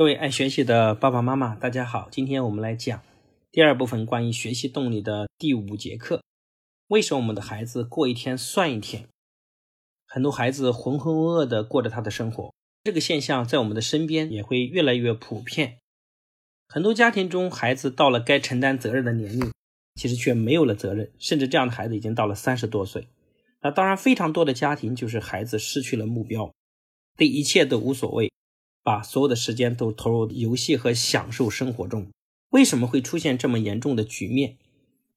各位爱学习的爸爸妈妈，大家好！今天我们来讲第二部分关于学习动力的第五节课。为什么我们的孩子过一天算一天？很多孩子浑浑噩噩的过着他的生活，这个现象在我们的身边也会越来越普遍。很多家庭中，孩子到了该承担责任的年龄，其实却没有了责任，甚至这样的孩子已经到了三十多岁。那当然，非常多的家庭就是孩子失去了目标，对一切都无所谓。把所有的时间都投入游戏和享受生活中，为什么会出现这么严重的局面？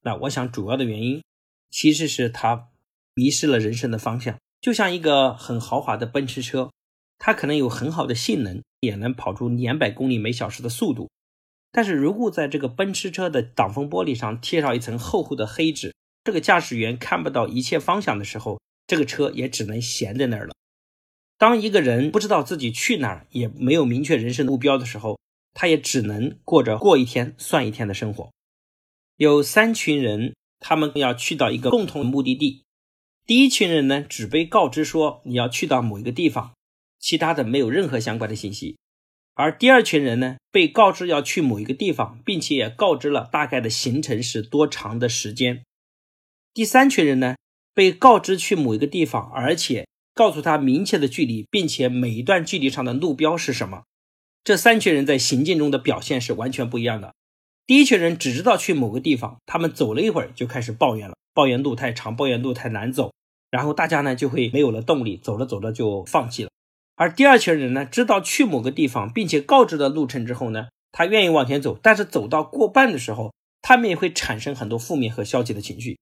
那我想主要的原因其实是他迷失了人生的方向。就像一个很豪华的奔驰车，它可能有很好的性能，也能跑出两百公里每小时的速度。但是如果在这个奔驰车的挡风玻璃上贴上一层厚厚的黑纸，这个驾驶员看不到一切方向的时候，这个车也只能闲在那儿了。当一个人不知道自己去哪儿，也没有明确人生的目标的时候，他也只能过着过一天算一天的生活。有三群人，他们要去到一个共同的目的地。第一群人呢，只被告知说你要去到某一个地方，其他的没有任何相关的信息。而第二群人呢，被告知要去某一个地方，并且也告知了大概的行程是多长的时间。第三群人呢，被告知去某一个地方，而且。告诉他明确的距离，并且每一段距离上的路标是什么。这三群人在行进中的表现是完全不一样的。第一群人只知道去某个地方，他们走了一会儿就开始抱怨了，抱怨路太长，抱怨路太难走，然后大家呢就会没有了动力，走着走着就放弃了。而第二群人呢，知道去某个地方，并且告知了路程之后呢，他愿意往前走，但是走到过半的时候，他们也会产生很多负面和消极的情绪。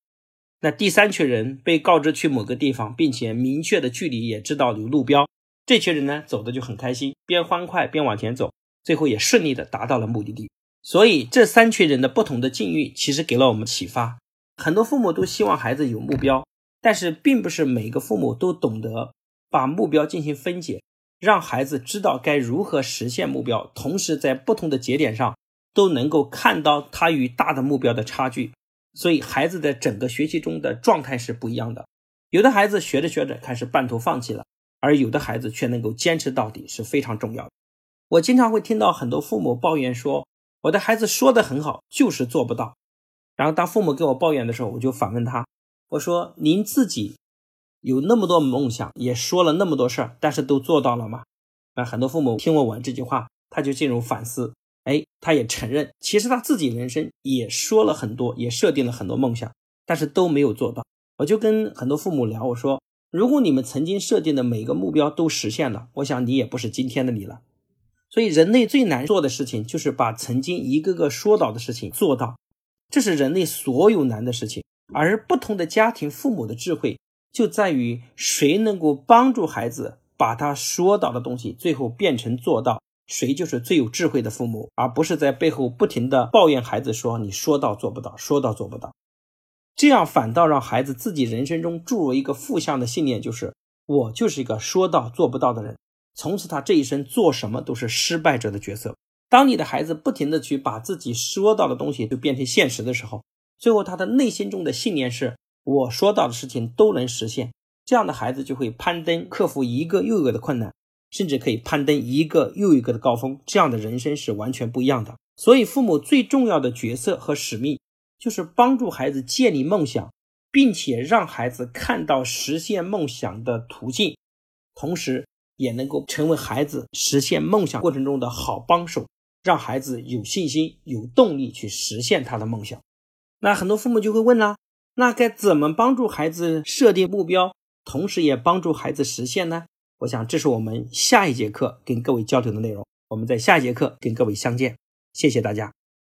那第三群人被告知去某个地方，并且明确的距离也知道有路标，这群人呢走的就很开心，边欢快边往前走，最后也顺利的达到了目的地。所以这三群人的不同的境遇，其实给了我们启发。很多父母都希望孩子有目标，但是并不是每个父母都懂得把目标进行分解，让孩子知道该如何实现目标，同时在不同的节点上都能够看到他与大的目标的差距。所以孩子的整个学习中的状态是不一样的，有的孩子学着学着开始半途放弃了，而有的孩子却能够坚持到底，是非常重要的。我经常会听到很多父母抱怨说，我的孩子说的很好，就是做不到。然后当父母跟我抱怨的时候，我就反问他，我说：“您自己有那么多梦想，也说了那么多事儿，但是都做到了吗？”那，很多父母听我问这句话，他就进入反思。哎，他也承认，其实他自己人生也说了很多，也设定了很多梦想，但是都没有做到。我就跟很多父母聊，我说，如果你们曾经设定的每个目标都实现了，我想你也不是今天的你了。所以，人类最难做的事情就是把曾经一个个说到的事情做到，这是人类所有难的事情。而不同的家庭父母的智慧，就在于谁能够帮助孩子把他说到的东西最后变成做到。谁就是最有智慧的父母，而不是在背后不停的抱怨孩子说你说到做不到，说到做不到，这样反倒让孩子自己人生中注入一个负向的信念，就是我就是一个说到做不到的人，从此他这一生做什么都是失败者的角色。当你的孩子不停的去把自己说到的东西就变成现实的时候，最后他的内心中的信念是我说到的事情都能实现，这样的孩子就会攀登克服一个又一个的困难。甚至可以攀登一个又一个的高峰，这样的人生是完全不一样的。所以，父母最重要的角色和使命，就是帮助孩子建立梦想，并且让孩子看到实现梦想的途径，同时也能够成为孩子实现梦想过程中的好帮手，让孩子有信心、有动力去实现他的梦想。那很多父母就会问啦，那该怎么帮助孩子设定目标，同时也帮助孩子实现呢？我想，这是我们下一节课跟各位交流的内容。我们在下一节课跟各位相见，谢谢大家。